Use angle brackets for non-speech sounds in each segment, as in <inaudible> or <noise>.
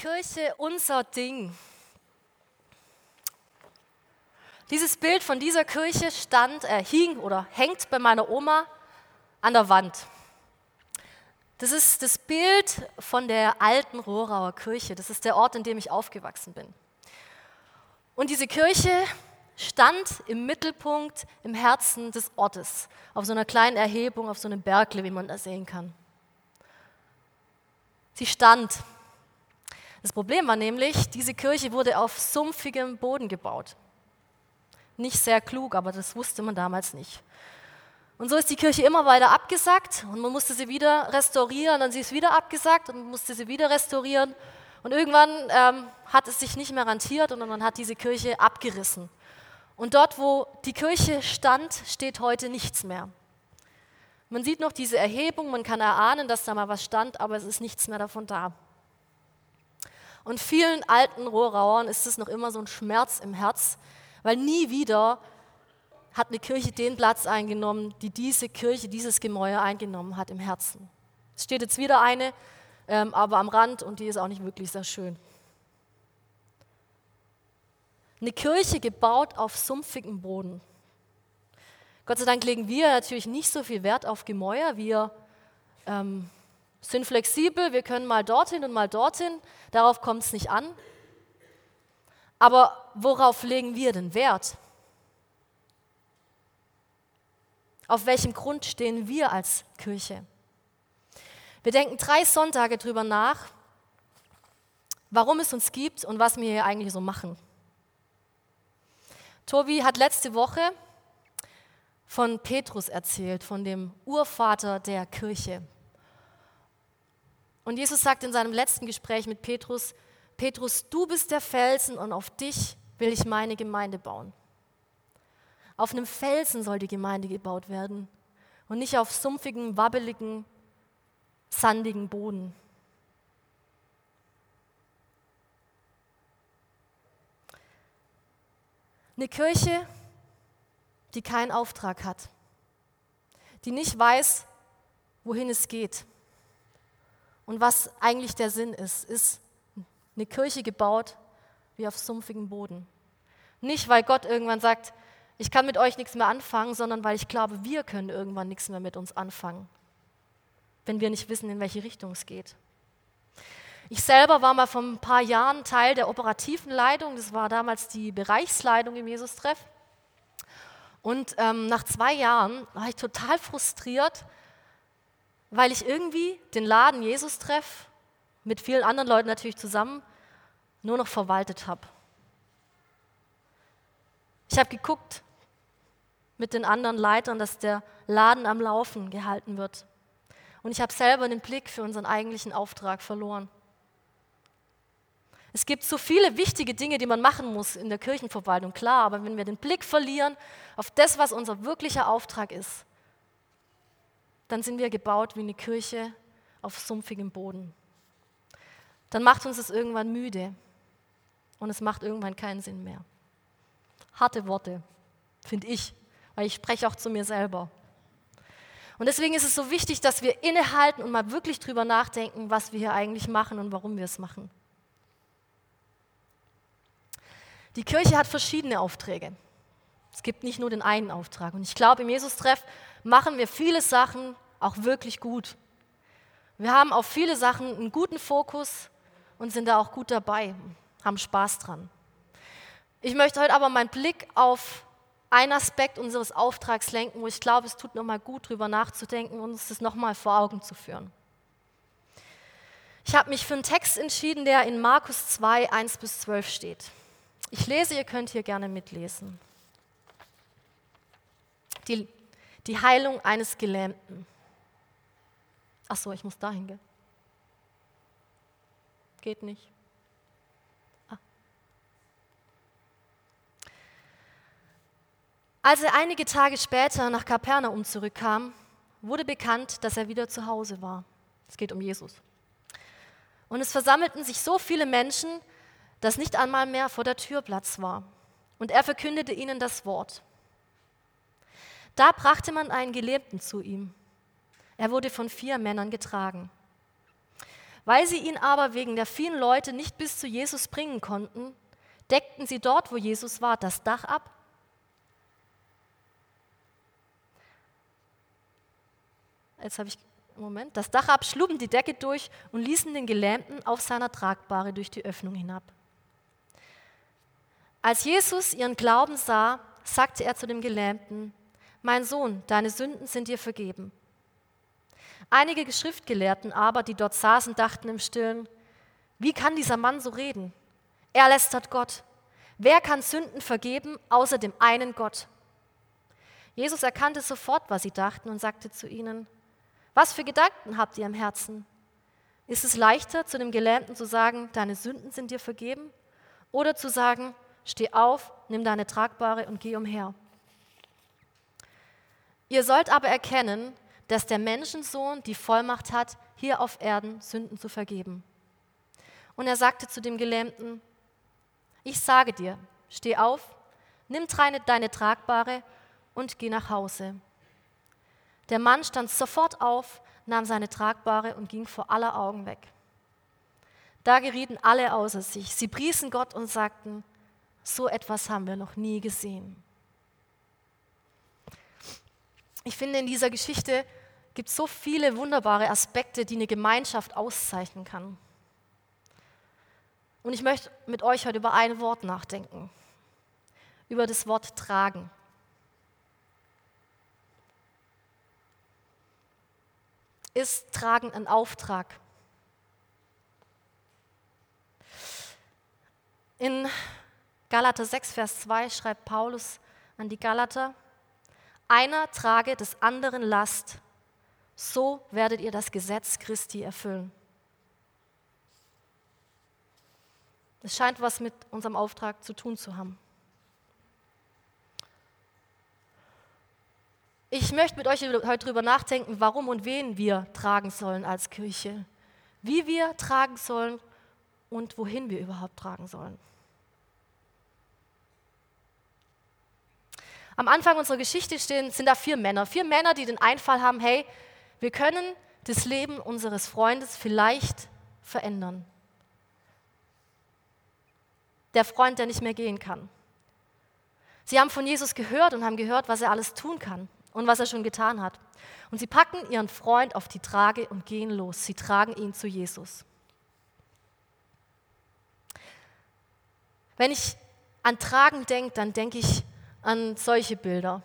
Kirche unser Ding. Dieses Bild von dieser Kirche stand, äh, hing oder hängt bei meiner Oma an der Wand. Das ist das Bild von der alten Rohrauer Kirche. Das ist der Ort, in dem ich aufgewachsen bin. Und diese Kirche stand im Mittelpunkt, im Herzen des Ortes, auf so einer kleinen Erhebung, auf so einem Bergle, wie man da sehen kann. Sie stand. Das Problem war nämlich, diese Kirche wurde auf sumpfigem Boden gebaut. Nicht sehr klug, aber das wusste man damals nicht. Und so ist die Kirche immer weiter abgesackt und man musste sie wieder restaurieren, dann sie ist wieder abgesackt und man musste sie wieder restaurieren. Und irgendwann ähm, hat es sich nicht mehr rentiert und man hat diese Kirche abgerissen. Und dort, wo die Kirche stand, steht heute nichts mehr. Man sieht noch diese Erhebung, man kann erahnen, dass da mal was stand, aber es ist nichts mehr davon da. Und vielen alten Rohrauern ist es noch immer so ein Schmerz im Herz, weil nie wieder hat eine Kirche den Platz eingenommen, die diese Kirche, dieses Gemäuer eingenommen hat im Herzen. Es steht jetzt wieder eine, ähm, aber am Rand und die ist auch nicht wirklich sehr schön. Eine Kirche gebaut auf sumpfigem Boden. Gott sei Dank legen wir natürlich nicht so viel Wert auf Gemäuer. Wir ähm, sind flexibel, wir können mal dorthin und mal dorthin. Darauf kommt es nicht an. Aber worauf legen wir denn Wert? Auf welchem Grund stehen wir als Kirche? Wir denken drei Sonntage drüber nach, warum es uns gibt und was wir hier eigentlich so machen. Tobi hat letzte Woche von Petrus erzählt, von dem Urvater der Kirche. Und Jesus sagt in seinem letzten Gespräch mit Petrus, Petrus, du bist der Felsen und auf dich will ich meine Gemeinde bauen. Auf einem Felsen soll die Gemeinde gebaut werden und nicht auf sumpfigen, wabbeligen, sandigen Boden. Eine Kirche, die keinen Auftrag hat, die nicht weiß, wohin es geht und was eigentlich der Sinn ist, ist eine Kirche gebaut wie auf sumpfigem Boden. Nicht, weil Gott irgendwann sagt, ich kann mit euch nichts mehr anfangen, sondern weil ich glaube, wir können irgendwann nichts mehr mit uns anfangen, wenn wir nicht wissen, in welche Richtung es geht. Ich selber war mal vor ein paar Jahren Teil der operativen Leitung, das war damals die Bereichsleitung im Jesus-Treff. Und ähm, nach zwei Jahren war ich total frustriert, weil ich irgendwie den Laden Jesus-Treff mit vielen anderen Leuten natürlich zusammen nur noch verwaltet habe. Ich habe geguckt, mit den anderen Leitern, dass der Laden am Laufen gehalten wird. Und ich habe selber den Blick für unseren eigentlichen Auftrag verloren. Es gibt so viele wichtige Dinge, die man machen muss in der Kirchenverwaltung, klar, aber wenn wir den Blick verlieren auf das, was unser wirklicher Auftrag ist, dann sind wir gebaut wie eine Kirche auf sumpfigem Boden. Dann macht uns das irgendwann müde und es macht irgendwann keinen Sinn mehr. Harte Worte, finde ich weil ich spreche auch zu mir selber. Und deswegen ist es so wichtig, dass wir innehalten und mal wirklich drüber nachdenken, was wir hier eigentlich machen und warum wir es machen. Die Kirche hat verschiedene Aufträge. Es gibt nicht nur den einen Auftrag. Und ich glaube, im Jesus-Treff machen wir viele Sachen auch wirklich gut. Wir haben auf viele Sachen einen guten Fokus und sind da auch gut dabei, haben Spaß dran. Ich möchte heute aber meinen Blick auf einen Aspekt unseres Auftrags lenken, wo ich glaube, es tut nochmal gut, darüber nachzudenken und uns das nochmal vor Augen zu führen. Ich habe mich für einen Text entschieden, der in Markus 2, 1 bis 12 steht. Ich lese, ihr könnt hier gerne mitlesen. Die, die Heilung eines Gelähmten. Ach so, ich muss dahin gehen. Geht nicht. Als er einige Tage später nach Kapernaum zurückkam, wurde bekannt, dass er wieder zu Hause war. Es geht um Jesus. Und es versammelten sich so viele Menschen, dass nicht einmal mehr vor der Tür Platz war. Und er verkündete ihnen das Wort. Da brachte man einen Gelähmten zu ihm. Er wurde von vier Männern getragen. Weil sie ihn aber wegen der vielen Leute nicht bis zu Jesus bringen konnten, deckten sie dort, wo Jesus war, das Dach ab. Jetzt habe ich, Moment, das Dach ab, schlugen die Decke durch und ließen den Gelähmten auf seiner Tragbare durch die Öffnung hinab. Als Jesus ihren Glauben sah, sagte er zu dem Gelähmten, Mein Sohn, deine Sünden sind dir vergeben. Einige Schriftgelehrten aber, die dort saßen, dachten im Stillen, wie kann dieser Mann so reden? Er lästert Gott. Wer kann Sünden vergeben außer dem einen Gott? Jesus erkannte sofort, was sie dachten und sagte zu ihnen, was für Gedanken habt ihr im Herzen? Ist es leichter, zu dem Gelähmten zu sagen, deine Sünden sind dir vergeben? Oder zu sagen, steh auf, nimm deine Tragbare und geh umher? Ihr sollt aber erkennen, dass der Menschensohn die Vollmacht hat, hier auf Erden Sünden zu vergeben. Und er sagte zu dem Gelähmten, ich sage dir, steh auf, nimm deine Tragbare und geh nach Hause. Der Mann stand sofort auf, nahm seine Tragbare und ging vor aller Augen weg. Da gerieten alle außer sich. Sie priesen Gott und sagten, so etwas haben wir noch nie gesehen. Ich finde, in dieser Geschichte gibt es so viele wunderbare Aspekte, die eine Gemeinschaft auszeichnen kann. Und ich möchte mit euch heute über ein Wort nachdenken, über das Wort tragen. Ist Tragen ein Auftrag? In Galater 6, Vers 2 schreibt Paulus an die Galater, einer trage des anderen Last, so werdet ihr das Gesetz Christi erfüllen. Es scheint was mit unserem Auftrag zu tun zu haben. Ich möchte mit euch heute darüber nachdenken, warum und wen wir tragen sollen als Kirche, wie wir tragen sollen und wohin wir überhaupt tragen sollen. Am Anfang unserer Geschichte stehen, sind da vier Männer. Vier Männer, die den Einfall haben, hey, wir können das Leben unseres Freundes vielleicht verändern. Der Freund, der nicht mehr gehen kann. Sie haben von Jesus gehört und haben gehört, was er alles tun kann und was er schon getan hat. Und sie packen ihren Freund auf die Trage und gehen los. Sie tragen ihn zu Jesus. Wenn ich an Tragen denke, dann denke ich an solche Bilder.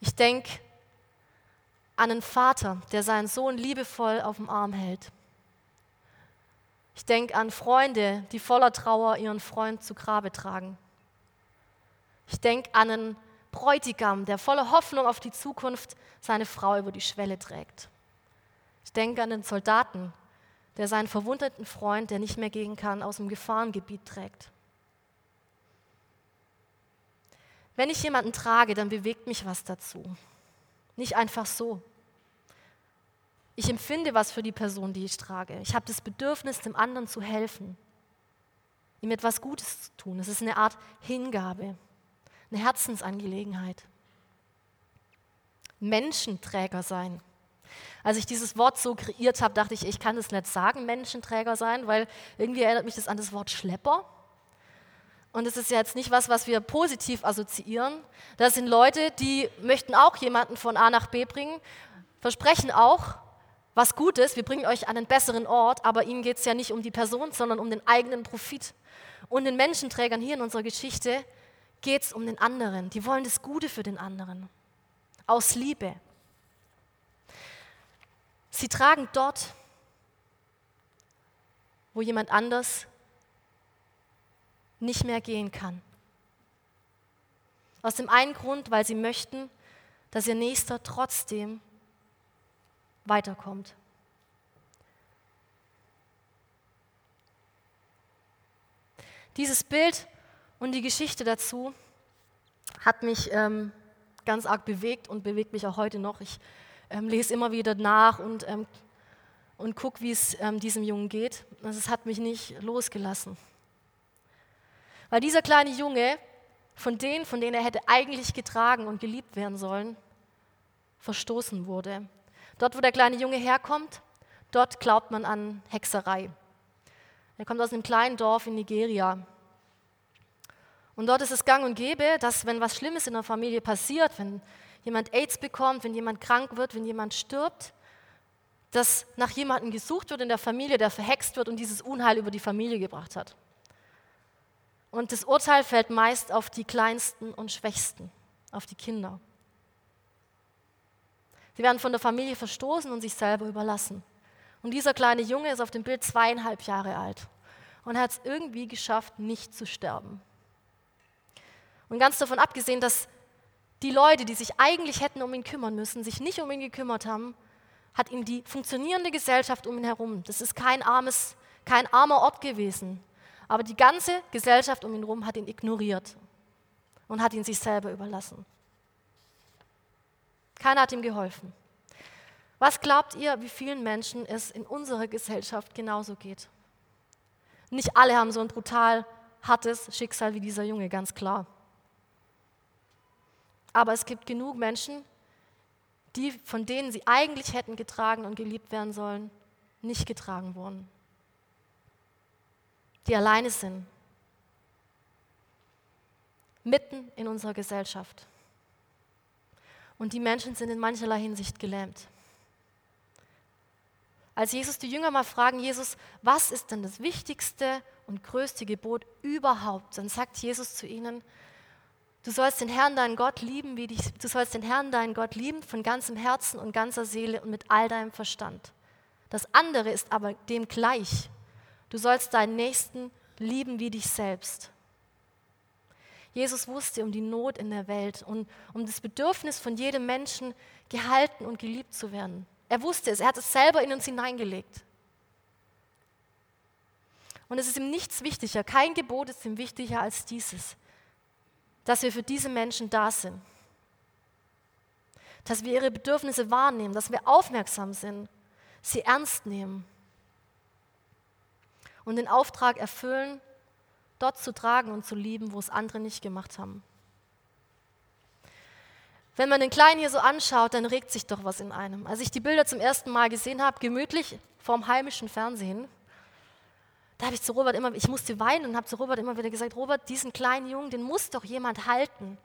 Ich denke an einen Vater, der seinen Sohn liebevoll auf dem Arm hält. Ich denke an Freunde, die voller Trauer ihren Freund zu Grabe tragen. Ich denke an einen Bräutigam, der voller Hoffnung auf die Zukunft seine Frau über die Schwelle trägt. Ich denke an den Soldaten, der seinen verwundeten Freund, der nicht mehr gehen kann, aus dem Gefahrengebiet trägt. Wenn ich jemanden trage, dann bewegt mich was dazu. Nicht einfach so. Ich empfinde was für die Person, die ich trage. Ich habe das Bedürfnis, dem anderen zu helfen, ihm etwas Gutes zu tun. Es ist eine Art Hingabe, eine Herzensangelegenheit. Menschenträger sein. Als ich dieses Wort so kreiert habe, dachte ich, ich kann es nicht sagen, Menschenträger sein, weil irgendwie erinnert mich das an das Wort Schlepper. Und es ist ja jetzt nicht was, was wir positiv assoziieren. Das sind Leute, die möchten auch jemanden von A nach B bringen, versprechen auch was Gutes, wir bringen euch an einen besseren Ort, aber ihnen geht es ja nicht um die Person, sondern um den eigenen Profit. Und den Menschenträgern hier in unserer Geschichte geht es um den anderen. Die wollen das Gute für den anderen. Aus Liebe. Sie tragen dort, wo jemand anders nicht mehr gehen kann. Aus dem einen Grund, weil sie möchten, dass ihr Nächster trotzdem weiterkommt. Dieses Bild und die Geschichte dazu hat mich ähm, ganz arg bewegt und bewegt mich auch heute noch. Ich ähm, lese immer wieder nach und, ähm, und gucke, wie es ähm, diesem Jungen geht. Also es hat mich nicht losgelassen. Weil dieser kleine Junge, von denen, von denen er hätte eigentlich getragen und geliebt werden sollen, verstoßen wurde. Dort, wo der kleine Junge herkommt, dort glaubt man an Hexerei. Er kommt aus einem kleinen Dorf in Nigeria. Und dort ist es gang und gäbe, dass wenn was Schlimmes in der Familie passiert, wenn jemand AIDS bekommt, wenn jemand krank wird, wenn jemand stirbt, dass nach jemandem gesucht wird in der Familie, der verhext wird und dieses Unheil über die Familie gebracht hat. Und das Urteil fällt meist auf die Kleinsten und Schwächsten, auf die Kinder. Sie werden von der Familie verstoßen und sich selber überlassen. Und dieser kleine Junge ist auf dem Bild zweieinhalb Jahre alt und hat es irgendwie geschafft, nicht zu sterben. Und ganz davon abgesehen, dass die Leute, die sich eigentlich hätten um ihn kümmern müssen, sich nicht um ihn gekümmert haben, hat ihn die funktionierende Gesellschaft um ihn herum. Das ist kein, armes, kein armer Ort gewesen. Aber die ganze Gesellschaft um ihn herum hat ihn ignoriert und hat ihn sich selber überlassen. Keiner hat ihm geholfen. Was glaubt ihr, wie vielen Menschen es in unserer Gesellschaft genauso geht? Nicht alle haben so ein brutal hartes Schicksal wie dieser Junge, ganz klar. Aber es gibt genug Menschen, die, von denen sie eigentlich hätten getragen und geliebt werden sollen, nicht getragen wurden. Die alleine sind. Mitten in unserer Gesellschaft. Und die Menschen sind in mancherlei Hinsicht gelähmt. Als Jesus die Jünger mal fragen, Jesus, was ist denn das wichtigste und größte Gebot überhaupt? Dann sagt Jesus zu ihnen, Du sollst den Herrn, deinen Gott lieben, wie dich, du sollst den Herrn, deinen Gott lieben von ganzem Herzen und ganzer Seele und mit all deinem Verstand. Das andere ist aber dem gleich. Du sollst deinen Nächsten lieben wie dich selbst. Jesus wusste um die Not in der Welt und um das Bedürfnis von jedem Menschen, gehalten und geliebt zu werden. Er wusste es, er hat es selber in uns hineingelegt. Und es ist ihm nichts wichtiger, kein Gebot ist ihm wichtiger als dieses dass wir für diese Menschen da sind. Dass wir ihre Bedürfnisse wahrnehmen, dass wir aufmerksam sind, sie ernst nehmen und den Auftrag erfüllen, dort zu tragen und zu lieben, wo es andere nicht gemacht haben. Wenn man den Kleinen hier so anschaut, dann regt sich doch was in einem. Als ich die Bilder zum ersten Mal gesehen habe, gemütlich vorm heimischen Fernsehen, da habe ich zu Robert immer, ich musste weinen und habe zu Robert immer wieder gesagt, Robert, diesen kleinen Jungen, den muss doch jemand halten.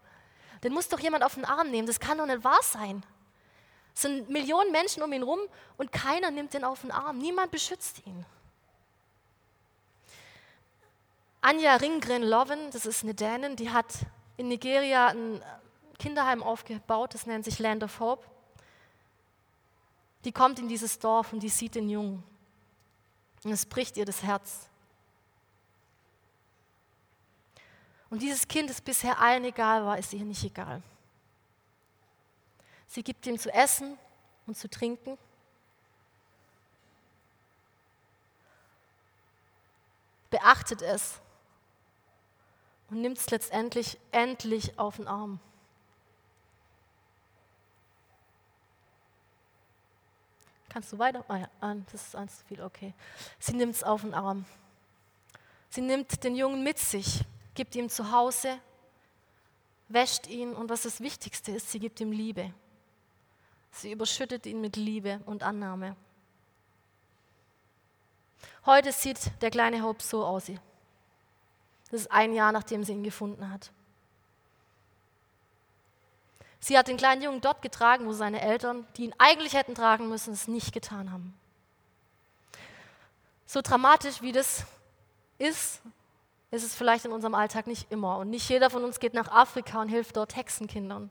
Den muss doch jemand auf den Arm nehmen. Das kann doch nicht wahr sein. Es sind Millionen Menschen um ihn rum und keiner nimmt den auf den Arm. Niemand beschützt ihn. Anja Ringgren Loven, das ist eine Dänin, die hat in Nigeria ein Kinderheim aufgebaut, das nennt sich Land of Hope. Die kommt in dieses Dorf und die sieht den Jungen. Und es bricht ihr das Herz. Und dieses Kind, das bisher allen egal war, ist ihr nicht egal. Sie gibt ihm zu essen und zu trinken. Beachtet es und nimmt es letztendlich endlich auf den Arm. Kannst du weiter? Ah ja, das ist eins zu viel, okay. Sie nimmt es auf den Arm. Sie nimmt den Jungen mit sich, gibt ihm zu Hause, wäscht ihn und was das Wichtigste ist, sie gibt ihm Liebe. Sie überschüttet ihn mit Liebe und Annahme. Heute sieht der kleine Hope so aus. Das ist ein Jahr, nachdem sie ihn gefunden hat. Sie hat den kleinen Jungen dort getragen, wo seine Eltern, die ihn eigentlich hätten tragen müssen, es nicht getan haben. So dramatisch wie das ist, ist es vielleicht in unserem Alltag nicht immer. Und nicht jeder von uns geht nach Afrika und hilft dort Hexenkindern.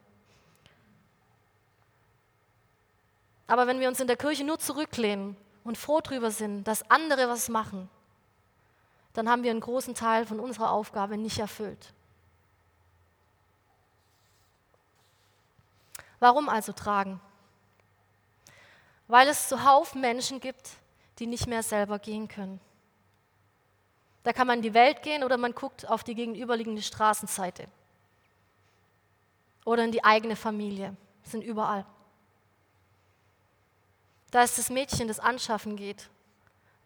Aber wenn wir uns in der Kirche nur zurücklehnen und froh darüber sind, dass andere was machen, dann haben wir einen großen Teil von unserer Aufgabe nicht erfüllt. Warum also tragen? Weil es zuhauf Menschen gibt, die nicht mehr selber gehen können. Da kann man in die Welt gehen oder man guckt auf die gegenüberliegende Straßenseite. Oder in die eigene Familie. sind überall. Da ist das Mädchen, das anschaffen geht,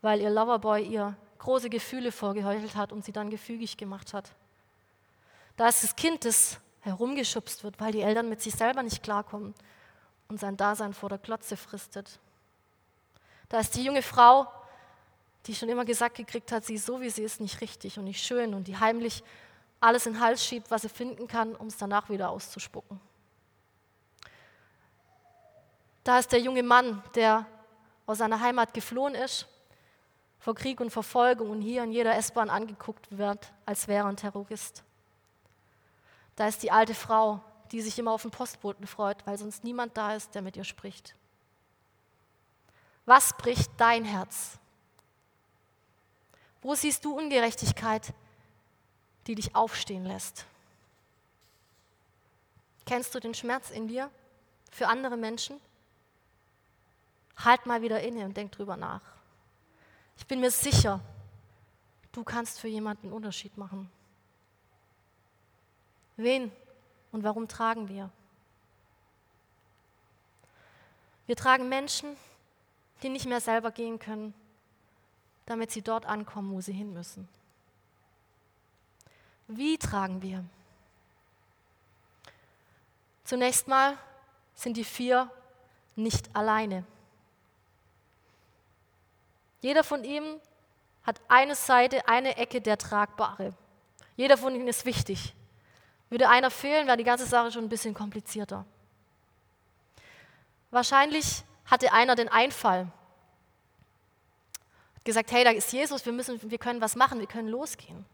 weil ihr Loverboy ihr große Gefühle vorgeheuchelt hat und sie dann gefügig gemacht hat. Da ist das Kind, das herumgeschubst wird, weil die Eltern mit sich selber nicht klarkommen und sein Dasein vor der Klotze fristet. Da ist die junge Frau, die schon immer gesagt gekriegt hat, sie ist so, wie sie ist, nicht richtig und nicht schön und die heimlich alles in den Hals schiebt, was sie finden kann, um es danach wieder auszuspucken. Da ist der junge Mann, der aus seiner Heimat geflohen ist, vor Krieg und Verfolgung und hier in jeder S-Bahn angeguckt wird, als wäre er ein Terrorist. Da ist die alte Frau, die sich immer auf den Postboten freut, weil sonst niemand da ist, der mit ihr spricht. Was bricht dein Herz? Wo siehst du Ungerechtigkeit, die dich aufstehen lässt? Kennst du den Schmerz in dir für andere Menschen? Halt mal wieder inne und denk drüber nach. Ich bin mir sicher, du kannst für jemanden einen Unterschied machen. Wen und warum tragen wir? Wir tragen Menschen, die nicht mehr selber gehen können, damit sie dort ankommen, wo sie hin müssen. Wie tragen wir? Zunächst mal sind die vier nicht alleine. Jeder von ihnen hat eine Seite, eine Ecke der Tragbare. Jeder von ihnen ist wichtig. Würde einer fehlen, wäre die ganze Sache schon ein bisschen komplizierter. Wahrscheinlich hatte einer den Einfall, hat gesagt, hey, da ist Jesus, wir, müssen, wir können was machen, wir können losgehen.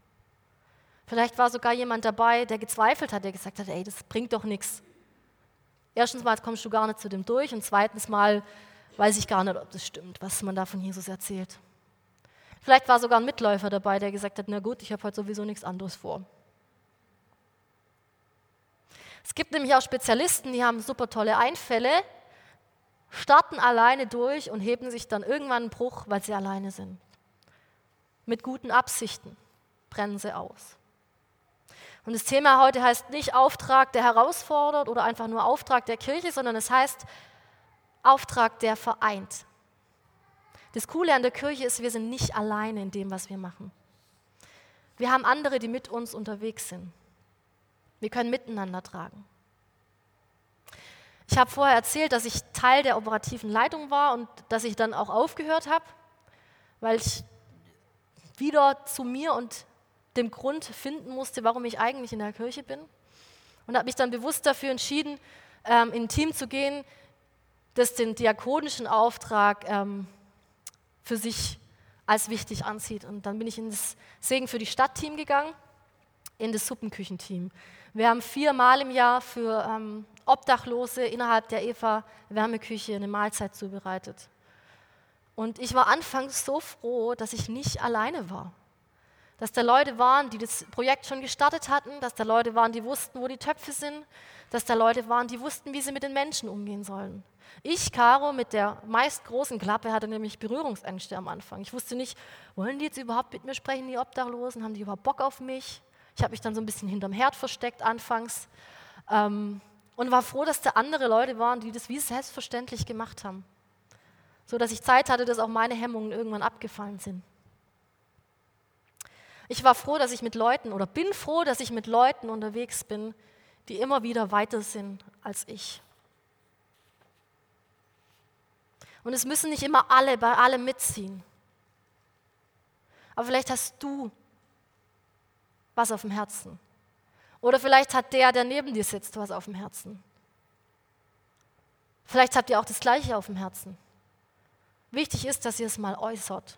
Vielleicht war sogar jemand dabei, der gezweifelt hat, der gesagt hat, ey, das bringt doch nichts. Erstens mal kommst du gar nicht zu dem durch und zweitens mal weiß ich gar nicht, ob das stimmt, was man da von Jesus erzählt. Vielleicht war sogar ein Mitläufer dabei, der gesagt hat, na gut, ich habe heute sowieso nichts anderes vor. Es gibt nämlich auch Spezialisten, die haben super tolle Einfälle, starten alleine durch und heben sich dann irgendwann einen Bruch, weil sie alleine sind. Mit guten Absichten brennen sie aus. Und das Thema heute heißt nicht Auftrag, der herausfordert oder einfach nur Auftrag der Kirche, sondern es heißt Auftrag, der vereint. Das Coole an der Kirche ist, wir sind nicht alleine in dem, was wir machen. Wir haben andere, die mit uns unterwegs sind. Wir können miteinander tragen. Ich habe vorher erzählt, dass ich Teil der operativen Leitung war und dass ich dann auch aufgehört habe, weil ich wieder zu mir und dem Grund finden musste, warum ich eigentlich in der Kirche bin. Und habe mich dann bewusst dafür entschieden, ähm, in ein Team zu gehen, das den diakonischen Auftrag ähm, für sich als wichtig ansieht. Und dann bin ich ins Segen für die Stadtteam gegangen, in das Suppenküchenteam. Wir haben viermal im Jahr für ähm, Obdachlose innerhalb der Eva Wärmeküche eine Mahlzeit zubereitet. Und ich war anfangs so froh, dass ich nicht alleine war. Dass da Leute waren, die das Projekt schon gestartet hatten, dass da Leute waren, die wussten, wo die Töpfe sind, dass da Leute waren, die wussten, wie sie mit den Menschen umgehen sollen. Ich, Caro, mit der meist großen Klappe, hatte nämlich Berührungsängste am Anfang. Ich wusste nicht, wollen die jetzt überhaupt mit mir sprechen, die Obdachlosen? Haben die überhaupt Bock auf mich? Ich habe mich dann so ein bisschen hinterm Herd versteckt anfangs ähm, und war froh, dass da andere Leute waren, die das wie selbstverständlich gemacht haben. So dass ich Zeit hatte, dass auch meine Hemmungen irgendwann abgefallen sind. Ich war froh, dass ich mit Leuten oder bin froh, dass ich mit Leuten unterwegs bin, die immer wieder weiter sind als ich. Und es müssen nicht immer alle bei allem mitziehen. Aber vielleicht hast du was auf dem Herzen. Oder vielleicht hat der, der neben dir sitzt, was auf dem Herzen. Vielleicht habt ihr auch das Gleiche auf dem Herzen. Wichtig ist, dass ihr es mal äußert.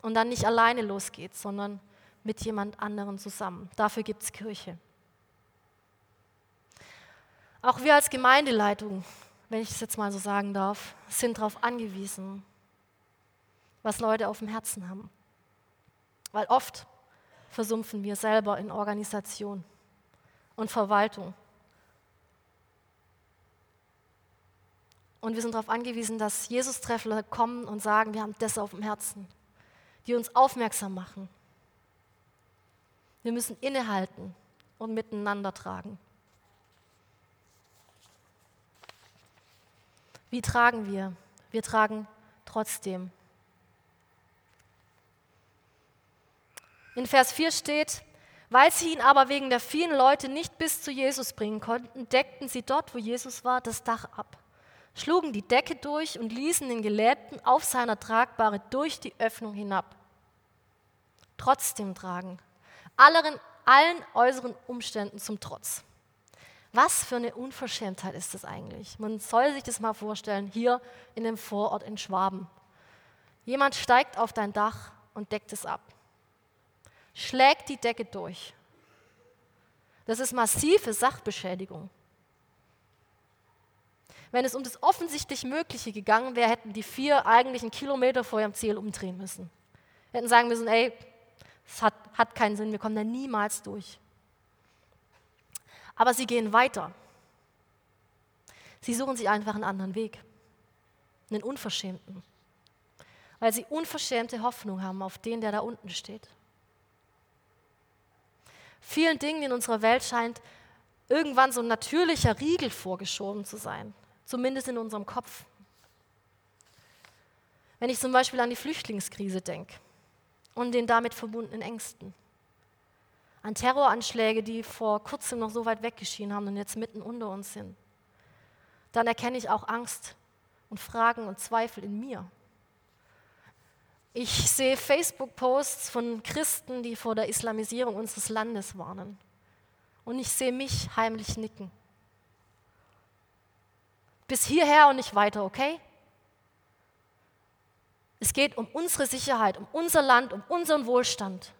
Und dann nicht alleine losgeht, sondern mit jemand anderem zusammen. Dafür gibt es Kirche. Auch wir als Gemeindeleitung, wenn ich es jetzt mal so sagen darf, sind darauf angewiesen, was Leute auf dem Herzen haben. Weil oft versumpfen wir selber in Organisation und Verwaltung. Und wir sind darauf angewiesen, dass Jesus-Treffler kommen und sagen, wir haben das auf dem Herzen, die uns aufmerksam machen. Wir müssen innehalten und miteinander tragen. Wie tragen wir? Wir tragen trotzdem. In Vers 4 steht, Weil sie ihn aber wegen der vielen Leute nicht bis zu Jesus bringen konnten, deckten sie dort, wo Jesus war, das Dach ab, schlugen die Decke durch und ließen den Gelähmten auf seiner Tragbare durch die Öffnung hinab. Trotzdem tragen, allen, allen äußeren Umständen zum Trotz. Was für eine Unverschämtheit ist das eigentlich? Man soll sich das mal vorstellen, hier in dem Vorort in Schwaben. Jemand steigt auf dein Dach und deckt es ab schlägt die Decke durch. Das ist massive Sachbeschädigung. Wenn es um das offensichtlich Mögliche gegangen wäre, hätten die vier eigentlich einen Kilometer vor ihrem Ziel umdrehen müssen. Hätten sagen müssen, ey, es hat, hat keinen Sinn, wir kommen da niemals durch. Aber sie gehen weiter. Sie suchen sich einfach einen anderen Weg, einen unverschämten, weil sie unverschämte Hoffnung haben auf den, der da unten steht. Vielen Dingen in unserer Welt scheint irgendwann so ein natürlicher Riegel vorgeschoben zu sein, zumindest in unserem Kopf. Wenn ich zum Beispiel an die Flüchtlingskrise denke und den damit verbundenen Ängsten, an Terroranschläge, die vor kurzem noch so weit weggeschieden haben und jetzt mitten unter uns sind, dann erkenne ich auch Angst und Fragen und Zweifel in mir. Ich sehe Facebook-Posts von Christen, die vor der Islamisierung unseres Landes warnen. Und ich sehe mich heimlich nicken. Bis hierher und nicht weiter, okay? Es geht um unsere Sicherheit, um unser Land, um unseren Wohlstand,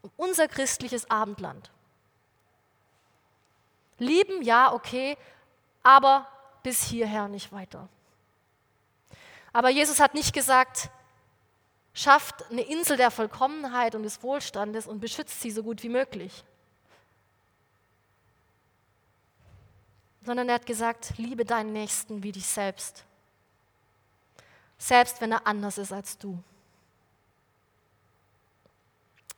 um unser christliches Abendland. Lieben, ja, okay, aber bis hierher und nicht weiter. Aber Jesus hat nicht gesagt, schafft eine Insel der Vollkommenheit und des Wohlstandes und beschützt sie so gut wie möglich. Sondern er hat gesagt, liebe deinen Nächsten wie dich selbst. Selbst wenn er anders ist als du.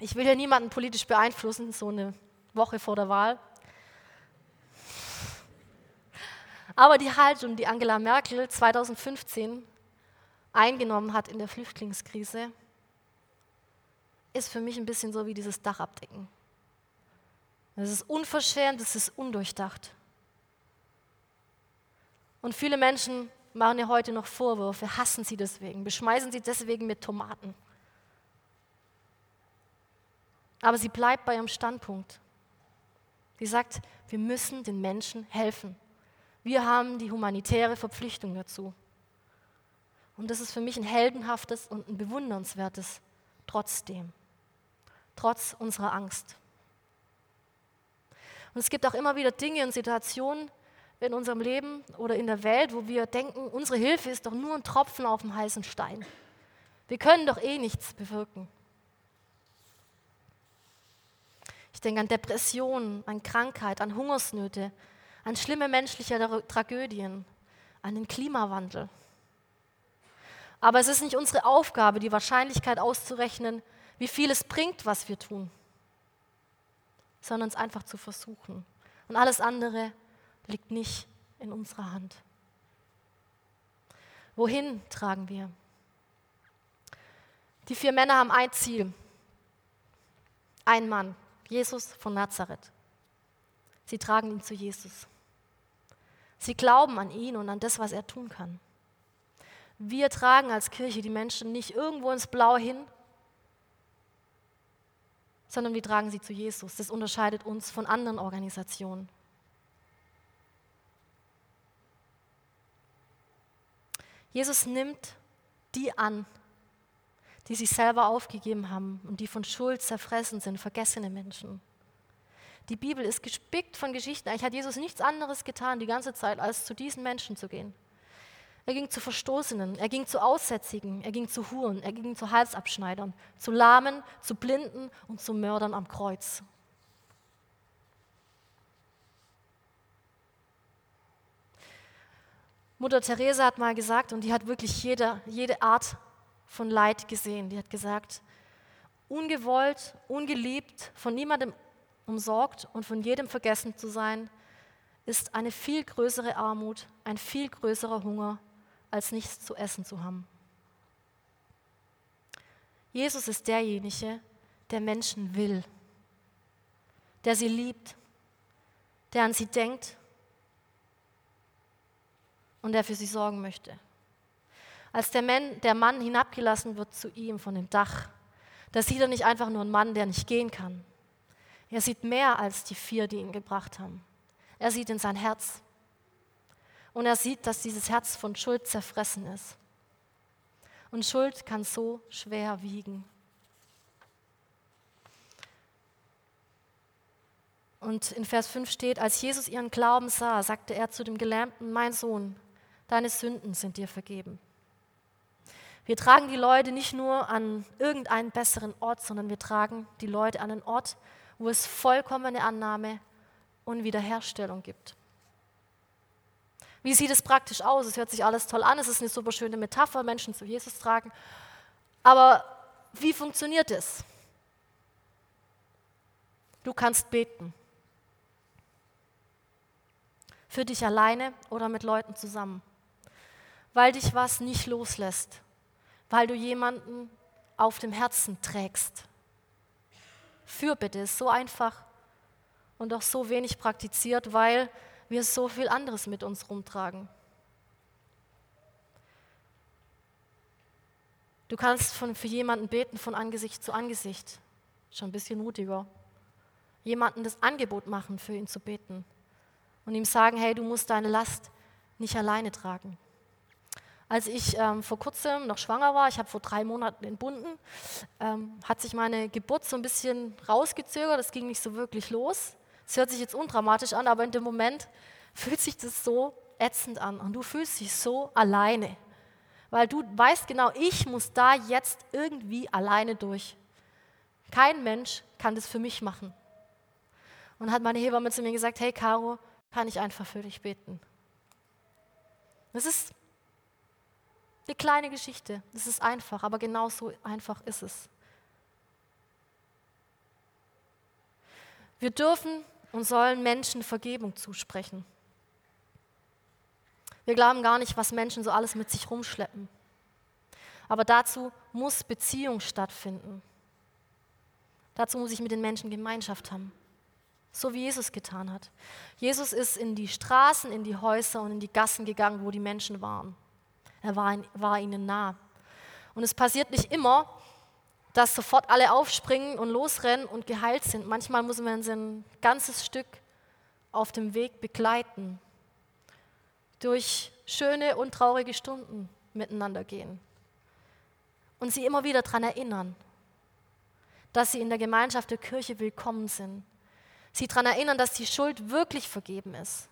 Ich will ja niemanden politisch beeinflussen, so eine Woche vor der Wahl. Aber die Haltung, die Angela Merkel 2015 eingenommen hat in der Flüchtlingskrise, ist für mich ein bisschen so wie dieses Dach abdecken. Es ist unverschämt, es ist undurchdacht. Und viele Menschen machen ja heute noch Vorwürfe, hassen sie deswegen, beschmeißen sie deswegen mit Tomaten. Aber sie bleibt bei ihrem Standpunkt. Sie sagt, wir müssen den Menschen helfen. Wir haben die humanitäre Verpflichtung dazu. Und das ist für mich ein heldenhaftes und ein bewundernswertes trotzdem, trotz unserer Angst. Und es gibt auch immer wieder Dinge und Situationen in unserem Leben oder in der Welt, wo wir denken, unsere Hilfe ist doch nur ein Tropfen auf dem heißen Stein. Wir können doch eh nichts bewirken. Ich denke an Depressionen, an Krankheit, an Hungersnöte, an schlimme menschliche Tragödien, an den Klimawandel. Aber es ist nicht unsere Aufgabe, die Wahrscheinlichkeit auszurechnen, wie viel es bringt, was wir tun, sondern es einfach zu versuchen. Und alles andere liegt nicht in unserer Hand. Wohin tragen wir? Die vier Männer haben ein Ziel. Ein Mann, Jesus von Nazareth. Sie tragen ihn zu Jesus. Sie glauben an ihn und an das, was er tun kann. Wir tragen als Kirche die Menschen nicht irgendwo ins Blau hin, sondern wir tragen sie zu Jesus. Das unterscheidet uns von anderen Organisationen. Jesus nimmt die an, die sich selber aufgegeben haben und die von Schuld zerfressen sind, vergessene Menschen. Die Bibel ist gespickt von Geschichten. Eigentlich hat Jesus nichts anderes getan die ganze Zeit, als zu diesen Menschen zu gehen. Er ging zu Verstoßenen, er ging zu Aussätzigen, er ging zu Huren, er ging zu Halsabschneidern, zu Lahmen, zu Blinden und zu Mördern am Kreuz. Mutter Teresa hat mal gesagt, und die hat wirklich jede, jede Art von Leid gesehen, die hat gesagt, ungewollt, ungeliebt, von niemandem umsorgt und von jedem vergessen zu sein, ist eine viel größere Armut, ein viel größerer Hunger als nichts zu essen zu haben. Jesus ist derjenige, der Menschen will. der sie liebt, der an sie denkt und der für sie sorgen möchte. Als der Mann, der Mann hinabgelassen wird zu ihm von dem Dach, da sieht er nicht einfach nur einen Mann, der nicht gehen kann. Er sieht mehr als die vier, die ihn gebracht haben. Er sieht in sein Herz. Und er sieht, dass dieses Herz von Schuld zerfressen ist. Und Schuld kann so schwer wiegen. Und in Vers 5 steht, als Jesus ihren Glauben sah, sagte er zu dem Gelähmten, mein Sohn, deine Sünden sind dir vergeben. Wir tragen die Leute nicht nur an irgendeinen besseren Ort, sondern wir tragen die Leute an einen Ort, wo es vollkommene Annahme und Wiederherstellung gibt. Wie sieht es praktisch aus? Es hört sich alles toll an, es ist eine super schöne Metapher, Menschen zu Jesus tragen. Aber wie funktioniert es? Du kannst beten für dich alleine oder mit Leuten zusammen, weil dich was nicht loslässt, weil du jemanden auf dem Herzen trägst. Fürbitte ist so einfach und doch so wenig praktiziert, weil wir so viel anderes mit uns rumtragen. Du kannst von, für jemanden beten von Angesicht zu Angesicht. Schon ein bisschen mutiger. Jemanden das Angebot machen, für ihn zu beten und ihm sagen, hey, du musst deine Last nicht alleine tragen. Als ich ähm, vor kurzem noch schwanger war, ich habe vor drei Monaten entbunden, ähm, hat sich meine Geburt so ein bisschen rausgezögert, es ging nicht so wirklich los. Es hört sich jetzt undramatisch an, aber in dem Moment <laughs> fühlt sich das so ätzend an und du fühlst dich so alleine, weil du weißt genau, ich muss da jetzt irgendwie alleine durch. Kein Mensch kann das für mich machen. Und hat meine Hebamme zu mir gesagt, hey Caro, kann ich einfach für dich beten. Das ist eine kleine Geschichte. Das ist einfach, aber genauso einfach ist es. Wir dürfen und sollen Menschen Vergebung zusprechen. Wir glauben gar nicht, was Menschen so alles mit sich rumschleppen. Aber dazu muss Beziehung stattfinden. Dazu muss ich mit den Menschen Gemeinschaft haben so wie Jesus getan hat. Jesus ist in die Straßen, in die Häuser und in die Gassen gegangen, wo die Menschen waren. Er war, war ihnen nah. Und es passiert nicht immer, dass sofort alle aufspringen und losrennen und geheilt sind. Manchmal muss man sie ein ganzes Stück auf dem Weg begleiten, durch schöne und traurige Stunden miteinander gehen und sie immer wieder daran erinnern, dass sie in der Gemeinschaft der Kirche willkommen sind, sie daran erinnern, dass die Schuld wirklich vergeben ist.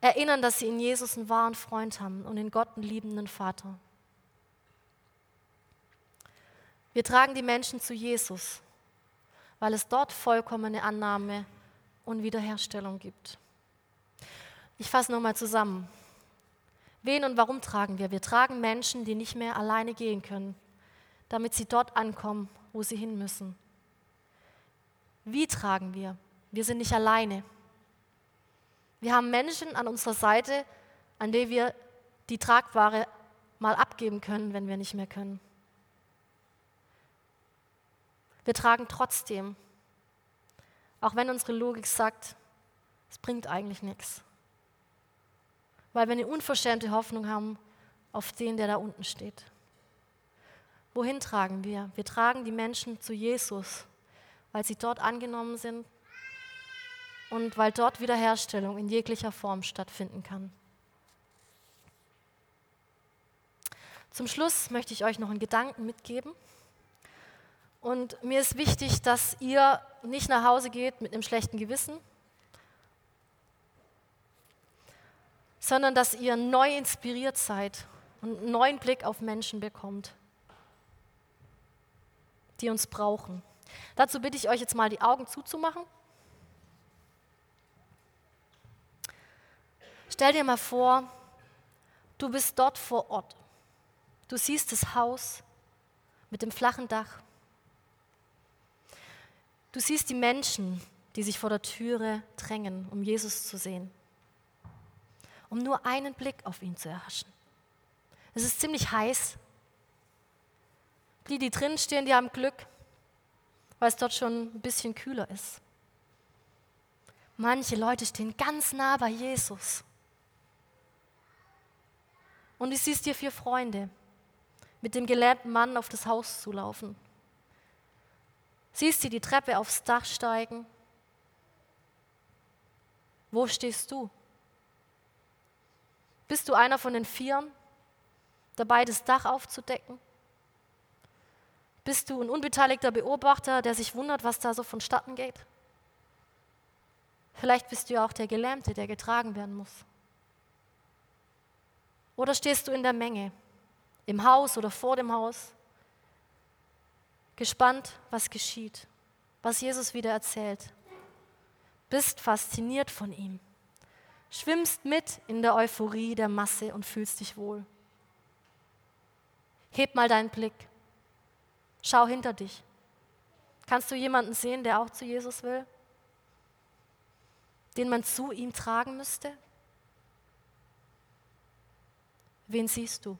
Erinnern, dass sie in Jesus einen wahren Freund haben und in Gott einen liebenden Vater. Wir tragen die Menschen zu Jesus, weil es dort vollkommene Annahme und Wiederherstellung gibt. Ich fasse nochmal zusammen. Wen und warum tragen wir? Wir tragen Menschen, die nicht mehr alleine gehen können, damit sie dort ankommen, wo sie hin müssen. Wie tragen wir? Wir sind nicht alleine. Wir haben Menschen an unserer Seite, an denen wir die Tragware mal abgeben können, wenn wir nicht mehr können. Wir tragen trotzdem, auch wenn unsere Logik sagt, es bringt eigentlich nichts. Weil wir eine unverschämte Hoffnung haben auf den, der da unten steht. Wohin tragen wir? Wir tragen die Menschen zu Jesus weil sie dort angenommen sind und weil dort Wiederherstellung in jeglicher Form stattfinden kann. Zum Schluss möchte ich euch noch einen Gedanken mitgeben. Und mir ist wichtig, dass ihr nicht nach Hause geht mit einem schlechten Gewissen, sondern dass ihr neu inspiriert seid und einen neuen Blick auf Menschen bekommt, die uns brauchen. Dazu bitte ich euch jetzt mal die Augen zuzumachen. Stell dir mal vor, du bist dort vor Ort. Du siehst das Haus mit dem flachen Dach. Du siehst die Menschen, die sich vor der Türe drängen, um Jesus zu sehen, um nur einen Blick auf ihn zu erhaschen. Es ist ziemlich heiß. Die, die drinnen stehen, die haben Glück, weil es dort schon ein bisschen kühler ist. Manche Leute stehen ganz nah bei Jesus. Und du siehst dir vier Freunde mit dem gelähmten Mann auf das Haus zulaufen. Siehst sie die Treppe aufs Dach steigen. Wo stehst du? Bist du einer von den Vieren, dabei das Dach aufzudecken? Bist du ein unbeteiligter Beobachter, der sich wundert, was da so vonstatten geht? Vielleicht bist du ja auch der Gelähmte, der getragen werden muss. Oder stehst du in der Menge, im Haus oder vor dem Haus, gespannt, was geschieht, was Jesus wieder erzählt, bist fasziniert von ihm, schwimmst mit in der Euphorie der Masse und fühlst dich wohl. Heb mal deinen Blick, schau hinter dich. Kannst du jemanden sehen, der auch zu Jesus will? Den man zu ihm tragen müsste? Wen siehst du?